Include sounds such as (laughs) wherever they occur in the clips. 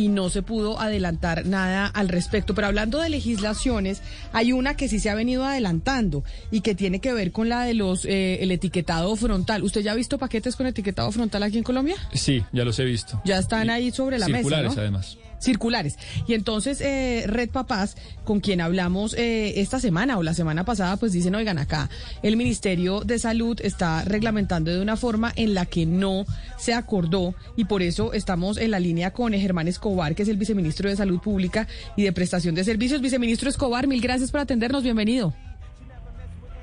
Y no se pudo adelantar nada al respecto. Pero hablando de legislaciones, hay una que sí se ha venido adelantando y que tiene que ver con la de los eh, el etiquetado frontal. ¿Usted ya ha visto paquetes con etiquetado frontal aquí en Colombia? Sí, ya los he visto. Ya están ahí sobre la mesa. Circulares, ¿no? además. Circulares. Y entonces eh, Red Papás, con quien hablamos eh, esta semana o la semana pasada, pues dicen, oigan, acá el Ministerio de Salud está reglamentando de una forma en la que no se acordó y por eso estamos en la línea con Germán Escobar, que es el viceministro de Salud Pública y de Prestación de Servicios. Viceministro Escobar, mil gracias por atendernos, bienvenido.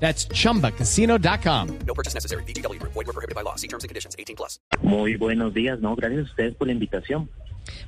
That's chumbacasino.com. No purchase necessary. VGW Group. Void were prohibited by law. See terms and conditions. 18 plus. Muy buenos días, no, gracias a ustedes por la invitación.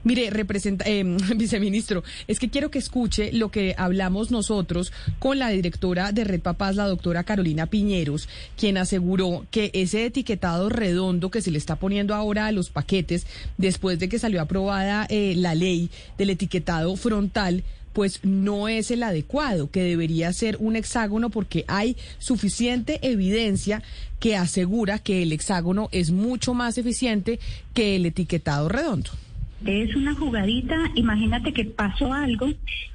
Mire, representa, eh, (laughs) viceministro, es que quiero que escuche lo que hablamos nosotros con la directora de Red Papás, la doctora Carolina Piñeros, quien aseguró que ese etiquetado redondo que se le está poniendo ahora a los paquetes, después de que salió aprobada eh, la ley del etiquetado frontal, pues no es el adecuado, que debería ser un hexágono porque hay suficiente evidencia que asegura que el hexágono es mucho más eficiente que el etiquetado redondo. Es una jugadita, imagínate que pasó algo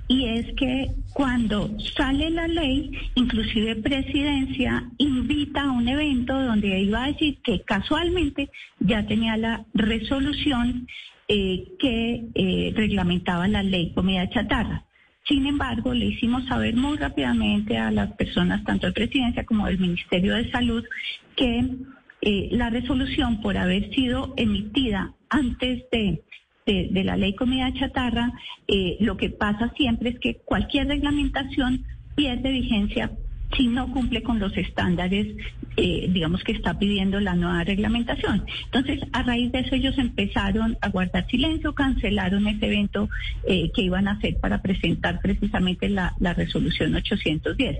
y es que cuando sale la ley, inclusive presidencia invita a un evento donde iba a decir que casualmente ya tenía la resolución eh, que eh, reglamentaba la ley comida chatarra. Sin embargo, le hicimos saber muy rápidamente a las personas, tanto de presidencia como del Ministerio de Salud, que eh, la resolución por haber sido emitida antes de, de, la ley comida chatarra, eh, lo que pasa siempre es que cualquier reglamentación pierde vigencia si no cumple con los estándares, eh, digamos, que está pidiendo la nueva reglamentación. Entonces, a raíz de eso, ellos empezaron a guardar silencio, cancelaron ese evento eh, que iban a hacer para presentar precisamente la, resolución 810.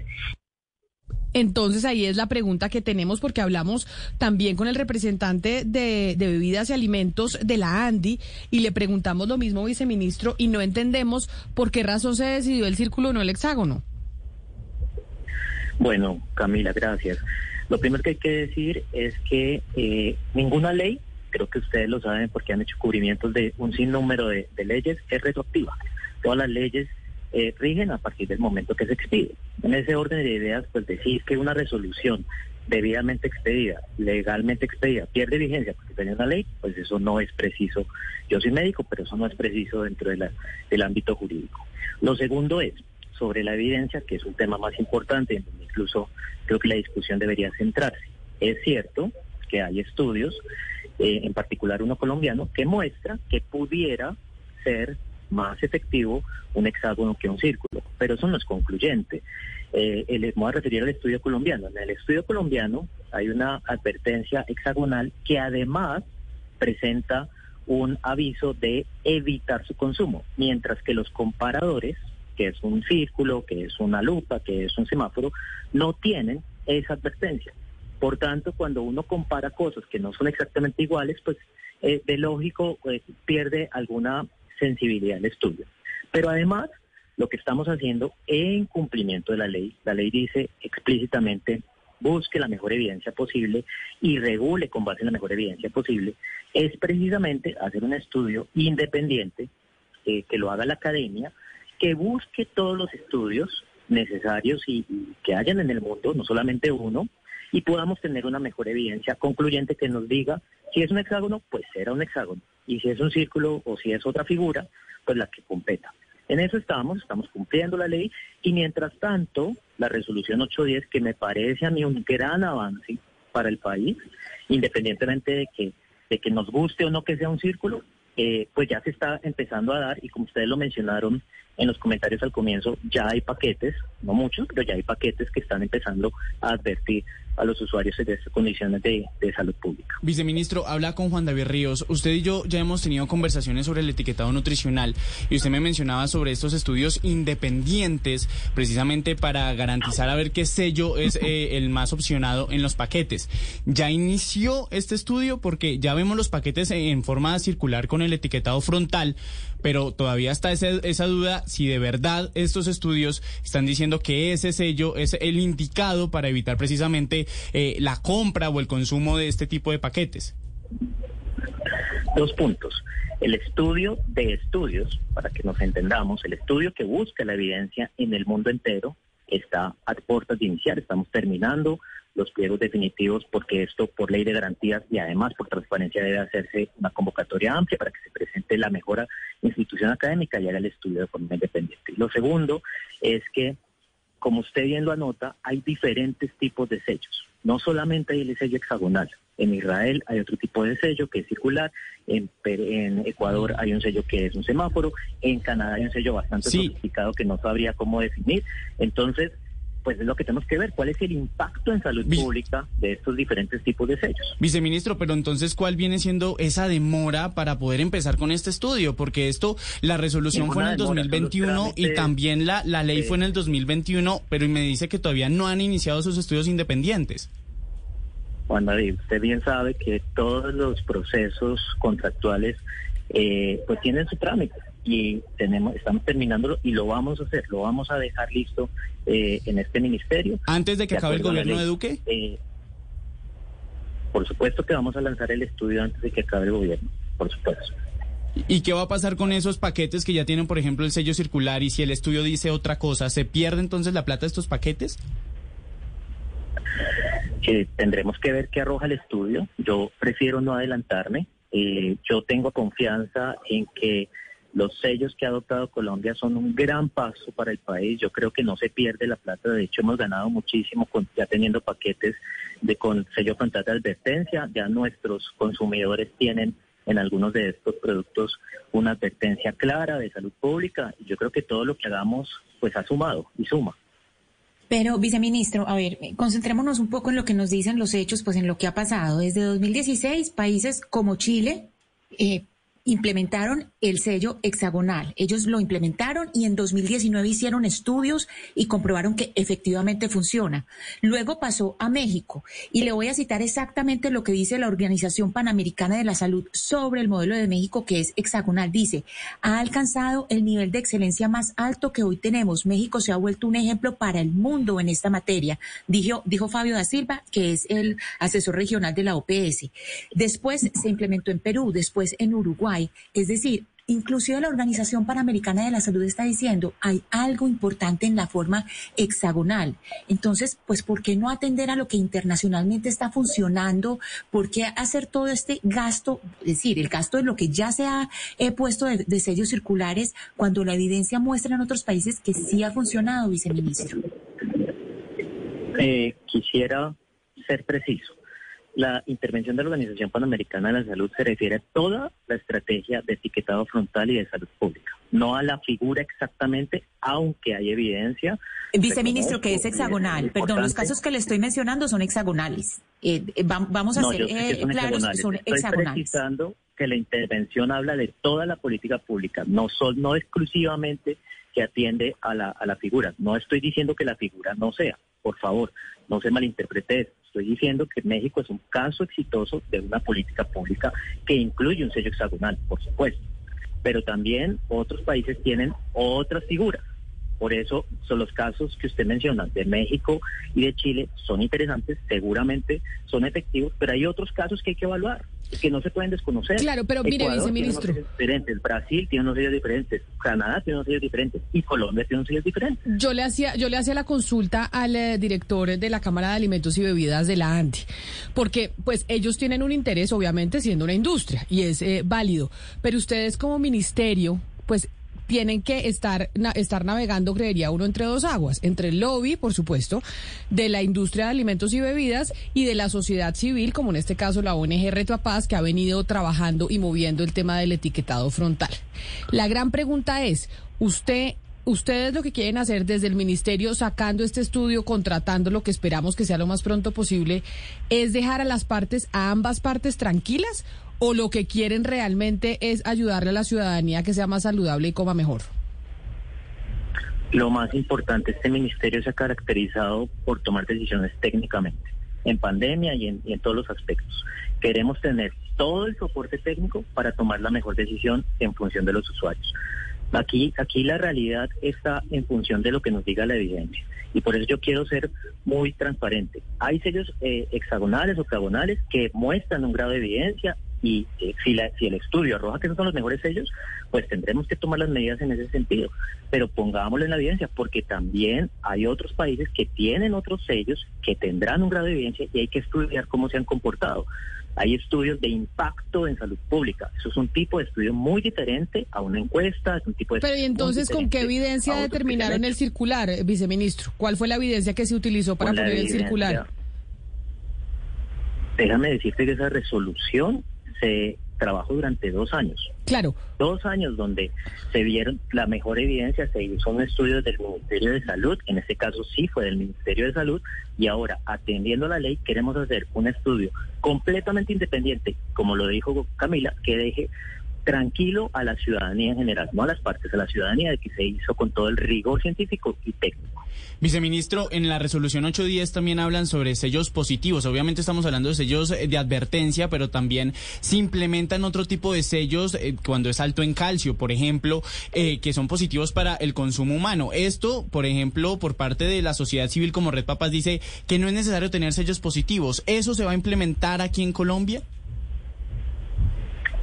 Entonces ahí es la pregunta que tenemos porque hablamos también con el representante de, de, bebidas y alimentos de la ANDI y le preguntamos lo mismo, viceministro, y no entendemos por qué razón se decidió el círculo, no el hexágono. Bueno, Camila, gracias. Lo primero que hay que decir es que eh, ninguna ley, creo que ustedes lo saben porque han hecho cubrimientos de un sinnúmero de, de leyes, es retroactiva. Todas las leyes eh, rigen a partir del momento que se expide. En ese orden de ideas, pues decir que una resolución debidamente expedida, legalmente expedida, pierde vigencia porque tiene una ley, pues eso no es preciso. Yo soy médico, pero eso no es preciso dentro del ámbito jurídico. Lo segundo es, sobre la evidencia, que es un tema más importante, incluso creo que la discusión debería centrarse. Es cierto que hay estudios, eh, en particular uno colombiano, que muestra que pudiera ser más efectivo un hexágono que un círculo, pero eso no es concluyente. Eh, les voy a referir al estudio colombiano. En el estudio colombiano hay una advertencia hexagonal que además presenta un aviso de evitar su consumo, mientras que los comparadores que es un círculo, que es una lupa, que es un semáforo, no tienen esa advertencia. Por tanto, cuando uno compara cosas que no son exactamente iguales, pues eh, de lógico eh, pierde alguna sensibilidad el estudio. Pero además, lo que estamos haciendo en cumplimiento de la ley, la ley dice explícitamente busque la mejor evidencia posible y regule con base en la mejor evidencia posible, es precisamente hacer un estudio independiente eh, que lo haga la academia, que busque todos los estudios necesarios y, que hayan en el mundo, no solamente uno, y podamos tener una mejor evidencia concluyente que nos diga si es un hexágono, pues será un hexágono, y si es un círculo o si es otra figura, pues la que competa. En eso estamos, estamos cumpliendo la ley y mientras tanto, la resolución 810, que me parece a mí un gran avance para el país, independientemente de que, de que nos guste o no que sea un círculo, eh, pues ya se está empezando a dar y como ustedes lo mencionaron en los comentarios al comienzo, ya hay paquetes, no muchos, pero ya hay paquetes que están empezando a advertir a los usuarios de estas condiciones de, de, salud pública. Viceministro, habla con Juan David Ríos. Usted y yo ya hemos tenido conversaciones sobre el etiquetado nutricional y usted me mencionaba sobre estos estudios independientes precisamente para garantizar a ver qué sello es (laughs) eh, el más opcionado en los paquetes. ¿Ya inició este estudio? Porque ya vemos los paquetes en forma circular con el etiquetado frontal, pero todavía está esa, esa duda si de verdad estos estudios están diciendo que ese sello es el indicado para evitar precisamente eh, la compra o el consumo de este tipo de paquetes? Dos puntos. El estudio de estudios, para que nos entendamos, el estudio que busca la evidencia en el mundo entero está a puertas de iniciar. Estamos terminando los pliegos definitivos porque esto por ley de garantías y además por transparencia debe hacerse una convocatoria amplia para que se presente la mejor institución académica y haga el estudio de forma independiente. Lo segundo es que como usted bien lo anota, hay diferentes tipos de sellos. No solamente hay el sello hexagonal. En Israel hay otro tipo de sello que es circular. En, Ecuador hay un sello que es un semáforo. En Canadá hay un sello bastante sofisticado que no sabría cómo definir. Entonces, pues es lo que tenemos que ver, cuál es el impacto en salud pública de estos diferentes tipos de sellos. Viceministro, pero entonces, ¿cuál viene siendo esa demora para poder empezar con este estudio? Porque esto, la resolución fue en el 2021 y también la, la ley fue en el 2021, pero me dice que todavía no han iniciado sus estudios independientes. Juan David, usted bien sabe que todos los procesos contractuales eh, pues tienen su trámite y tenemos, estamos terminándolo y lo vamos a hacer, lo vamos a dejar listo eh, en este ministerio. ¿Antes de que acabe el gobierno de Duque? Eh, por supuesto que vamos a lanzar el estudio antes de que acabe el gobierno, por supuesto. ¿Y qué va a pasar con esos paquetes que ya tienen, por ejemplo, el sello circular y si el estudio dice otra cosa, ¿se pierde entonces la plata de estos paquetes? Que tendremos que ver qué arroja el estudio. Yo prefiero no adelantarme. Eh, yo tengo confianza en que los sellos que ha adoptado Colombia son un gran paso para el país. Yo creo que no se pierde la plata. De hecho, hemos ganado muchísimo ya teniendo paquetes de con sello frontal de advertencia. Ya nuestros consumidores tienen en algunos de estos productos una advertencia clara de salud pública. Yo creo que todo lo que hagamos pues ha sumado y suma. Pero, viceministro, a ver, concentrémonos un poco en lo que nos dicen los hechos, pues en lo que ha pasado. Desde 2016, países como Chile, eh, implementaron el sello hexagonal. Ellos lo implementaron y en 2019 hicieron estudios y comprobaron que efectivamente funciona. Luego pasó a México y le voy a citar exactamente lo que dice la Organización Panamericana de la Salud sobre el modelo de México que es hexagonal. Dice, ha alcanzado el nivel de excelencia más alto que hoy tenemos. México se ha vuelto un ejemplo para el mundo en esta materia, dijo, dijo Fabio da Silva, que es el asesor regional de la OPS. Después se implementó en Perú, después en Uruguay es decir, inclusive la Organización Panamericana de la Salud está diciendo, hay algo importante en la forma hexagonal. Entonces, pues, ¿por qué no atender a lo que internacionalmente está funcionando? ¿Por qué hacer todo este gasto? Es decir, el gasto de lo que ya se ha puesto de, sellos circulares cuando la evidencia muestra en otros países que sí ha funcionado, viceministro. Eh, quisiera ser preciso la intervención de la Organización Panamericana de la Salud se refiere a toda la estrategia de etiquetado frontal y de salud pública, no a la figura exactamente, aunque hay evidencia. Viceministro, que es hexagonal. Perdón, los casos que le estoy mencionando son hexagonales. Eh, eh, vamos a ser eh, claros, son hexagonales. Estoy precisando que la intervención habla de toda la política pública, no, son, no exclusivamente que atiende a la, a la figura. No estoy diciendo que la figura no sea, por favor, no se malinterprete eso estoy diciendo que México es un caso exitoso de una política pública que incluye un sello hexagonal, por supuesto, pero también otros países tienen otras figuras. Por eso son los casos que usted menciona de México y de Chile son interesantes, seguramente son efectivos, pero hay otros casos que hay que evaluar que no se pueden desconocer. Claro, pero mire, viceministro. diferentes. Brasil tiene unos sellos diferentes, Canadá tiene unos sellos diferentes y Colombia tiene unos sellos diferentes. Yo le hacía, yo le hacía la consulta al eh, director de la Cámara de Alimentos y Bebidas de la ANTI, porque pues ellos tienen un interés, obviamente, siendo una industria, y es eh, válido. Pero ustedes como ministerio, pues tienen que estar, estar navegando, creería uno, entre dos aguas, entre el lobby, por supuesto, de la industria de alimentos y bebidas y de la sociedad civil, como en este caso la ONG Reto Paz, que ha venido trabajando y moviendo el tema del etiquetado frontal. La gran pregunta es, ¿usted ustedes lo que quieren hacer desde el ministerio, sacando este estudio, contratando lo que esperamos que sea lo más pronto posible, es dejar a las partes, a ambas partes tranquilas, o lo que quieren realmente es ayudarle a la ciudadanía a que sea más saludable y coma mejor. Lo más importante, este ministerio se ha caracterizado por tomar decisiones técnicamente, en pandemia y en, y en todos los aspectos. Queremos tener todo el soporte técnico para tomar la mejor decisión en función de los usuarios. Aquí, aquí la realidad está en función de lo que nos diga la evidencia. Y por eso yo quiero ser muy transparente. Hay sellos eh, hexagonales, octagonales, que muestran un grado de evidencia y eh, si, la- si el estudio arroja que esos son los mejores sellos, pues tendremos que tomar las medidas en ese sentido. Pero pongámoslo en la evidencia, porque también hay otros países que tienen otros sellos que tendrán un grado de evidencia y hay que estudiar cómo se han comportado. Hay estudios de impacto en salud pública. Eso es un tipo de estudio muy diferente a una encuesta, es un tipo de Pero ¿y entonces con qué evidencia determinaron el circular, eh, viceministro? ¿Cuál fue la evidencia que se utilizó para poner el circular? Déjame decirte que esa resolución se trabajó durante dos años. Claro, Dos años donde se vieron la mejor evidencia, se hizo un estudio del Ministerio de Salud, en este caso sí fue del Ministerio de Salud, y ahora, atendiendo la ley, queremos hacer un estudio completamente independiente, como lo dijo Camila, que deje tranquilo a la ciudadanía en general, no a las partes, a la ciudadanía de que se hizo con todo el rigor científico y técnico. Viceministro, en la resolución 810 también hablan sobre sellos positivos. Obviamente estamos hablando de sellos eh, de advertencia, pero también se implementan otro tipo de sellos eh, cuando es alto en calcio, por ejemplo, eh, que son positivos para el consumo humano. Esto, por ejemplo, por parte de la sociedad civil como Red Papas dice que no es necesario tener sellos positivos. ¿Eso se va a implementar aquí en Colombia?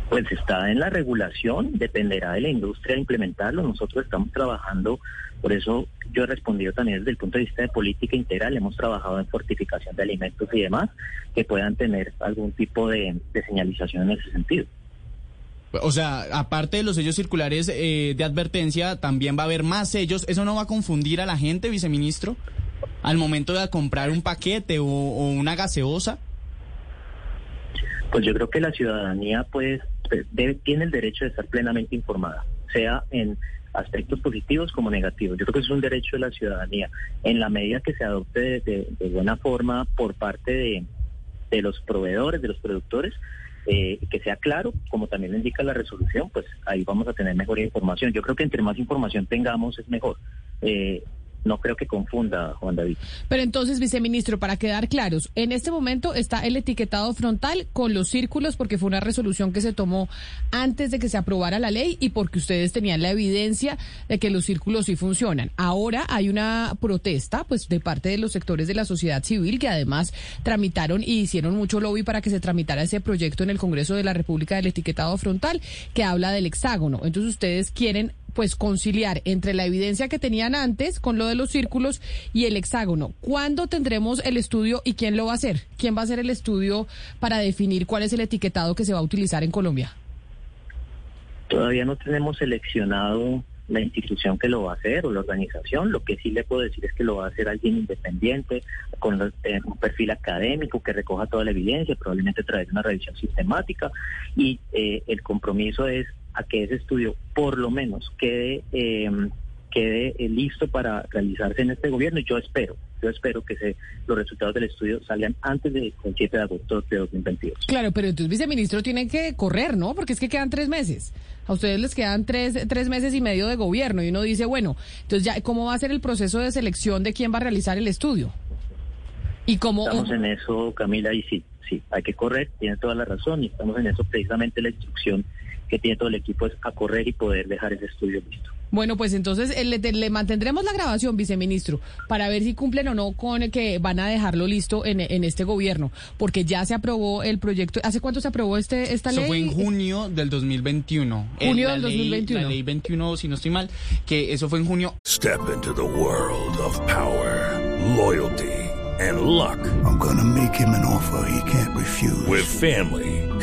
Pues está en la regulación, dependerá de la industria implementarlo. Nosotros estamos trabajando, por eso yo he respondido también desde el punto de vista de política integral. Hemos trabajado en fortificación de alimentos y demás que puedan tener algún tipo de, de señalización en ese sentido. O sea, aparte de los sellos circulares eh, de advertencia, también va a haber más sellos. ¿Eso no va a confundir a la gente, viceministro? Al momento de comprar un paquete o, o una gaseosa. Pues yo creo que la ciudadanía pues debe- tiene el derecho de estar plenamente informada, sea en aspectos positivos como negativos. Yo creo que es un derecho de la ciudadanía, en la medida que se adopte de, buena forma por parte de, de los proveedores, de los productores, eh, que sea claro, como también lo indica la resolución, pues ahí vamos a tener mejor información. Yo creo que entre más información tengamos es mejor. Eh, no creo que confunda, Juan David. Pero entonces, viceministro, para quedar claros, en este momento está el etiquetado frontal con los círculos porque fue una resolución que se tomó antes de que se aprobara la ley y porque ustedes tenían la evidencia de que los círculos sí funcionan. Ahora hay una protesta, pues, de parte de los sectores de la sociedad civil que además tramitaron y hicieron mucho lobby para que se tramitara ese proyecto en el Congreso de la República del etiquetado frontal que habla del hexágono. Entonces, ustedes quieren pues conciliar entre la evidencia que tenían antes con lo de los círculos y el hexágono. ¿Cuándo tendremos el estudio y quién lo va a hacer? ¿Quién va a hacer el estudio para definir cuál es el etiquetado que se va a utilizar en Colombia? Todavía no tenemos seleccionado la institución que lo va a hacer o la organización. Lo que sí le puedo decir es que lo va a hacer alguien independiente, con eh, un perfil académico que recoja toda la evidencia, probablemente de una revisión sistemática. Y eh, el compromiso es a que ese estudio por lo menos quede, eh, quede listo para realizarse en este gobierno. Y yo espero, yo espero que se, los resultados del estudio salgan antes del 7 de agosto de 2022. Claro, pero entonces viceministro tiene que correr, ¿no? Porque es que quedan tres meses. A ustedes les quedan tres, tres meses y medio de gobierno y uno dice, bueno, entonces ya, ¿cómo va a ser el proceso de selección de quién va a realizar el estudio? Y cómo... Estamos en eso, Camila, y sí, sí, hay que correr, tiene toda la razón, y estamos en eso precisamente la instrucción que tiene todo el equipo es a correr y poder dejar ese estudio listo. Bueno, pues entonces eh, le, le mantendremos la grabación, viceministro, para ver si cumplen o no con que van a dejarlo listo en, en este gobierno, porque ya se aprobó el proyecto. ¿Hace cuánto se aprobó este esta Eso ley? fue en junio del 2021. Eh, Junio del ley- 2021. La ley 21, si no estoy mal, que eso fue en junio. Step into the world of power, loyalty, and luck. I'm going to make him an offer he can't refuse. With family,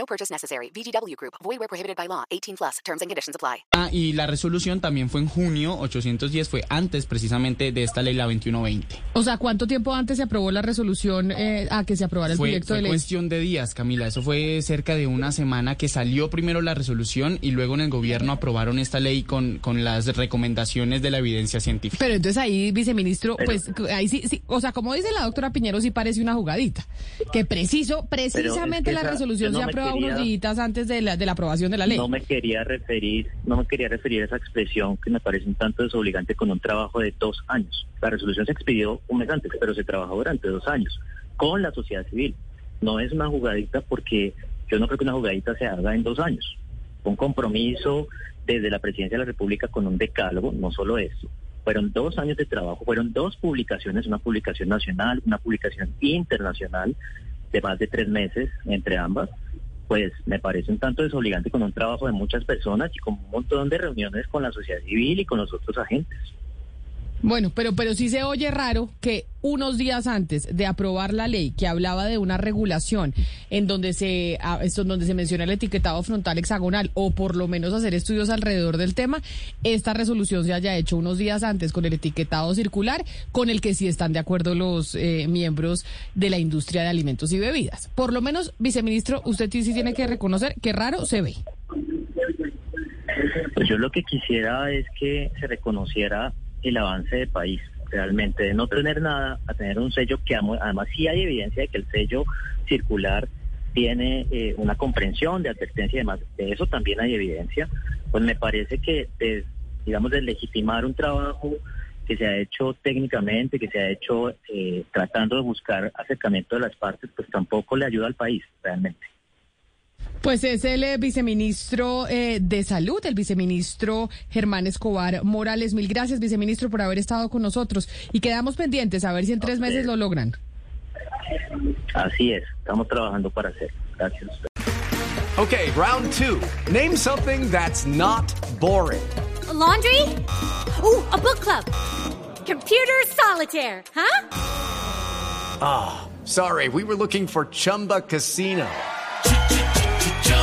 No purchase necessary. VGW Group. Void where prohibited by law. 18 plus. Terms and conditions apply. Ah, y la resolución también fue en junio 810, fue antes precisamente de esta ley, la 2120. O sea, ¿cuánto tiempo antes se aprobó la resolución eh, a que se aprobara el Fue, proyecto fue de ley? cuestión de días, Camila. Eso fue cerca de una semana que salió primero la resolución y luego en el gobierno aprobaron esta ley con, con las recomendaciones de la evidencia científica. Pero entonces ahí, viceministro, pues ahí sí, sí, o sea, como dice la doctora Piñero, sí parece una jugadita. Que preciso, precisamente que la esa- resolución yo no se aprueba quería- unos días antes de la, de la aprobación de la ley. No me quería referir, no me quería referir a esa expresión que me parece un tanto desobligante con un trabajo de dos años. La resolución se expidió un mes antes, pero se trabajó durante dos años con la sociedad civil. No es una jugadita porque yo no creo que una jugadita se haga en dos años. Un compromiso desde la presidencia de la República con un decálogo, no solo eso. Fueron dos años de trabajo, fueron dos publicaciones, una publicación nacional, una publicación internacional de más de tres meses entre ambas pues me parece un tanto desobligante con un trabajo de muchas personas y con un montón de reuniones con la sociedad civil y con los otros agentes. Bueno, pero, pero sí se oye raro que unos días antes de aprobar la ley que hablaba de una regulación en donde se, ah, donde se menciona el etiquetado frontal hexagonal o por lo menos hacer estudios alrededor del tema, esta resolución se haya hecho unos días antes con el etiquetado circular, con el que sí están de acuerdo los eh, miembros de la industria de alimentos y bebidas. Por lo menos, viceministro, usted sí tiene que reconocer que raro se ve. Pues yo lo que quisiera es que se reconociera el avance del país, realmente, de no tener nada a tener un sello que además sí hay evidencia de que el sello circular tiene eh, una comprensión de advertencia y demás, de eso también hay evidencia, pues me parece que, de, digamos, de legitimar un trabajo que se ha hecho técnicamente, que se ha hecho eh, tratando de buscar acercamiento de las partes, pues tampoco le ayuda al país, realmente. Pues es el eh, viceministro eh, de Salud, el viceministro Germán Escobar Morales. Mil gracias, viceministro, por haber estado con nosotros. Y quedamos pendientes a ver si en tres meses lo logran. Así es, estamos trabajando para hacerlo. Gracias. Okay, round two. Name something that's not boring. A laundry? Ooh, a book club. Computer solitaire, huh? Ah, sorry, we were looking for Chumba Casino.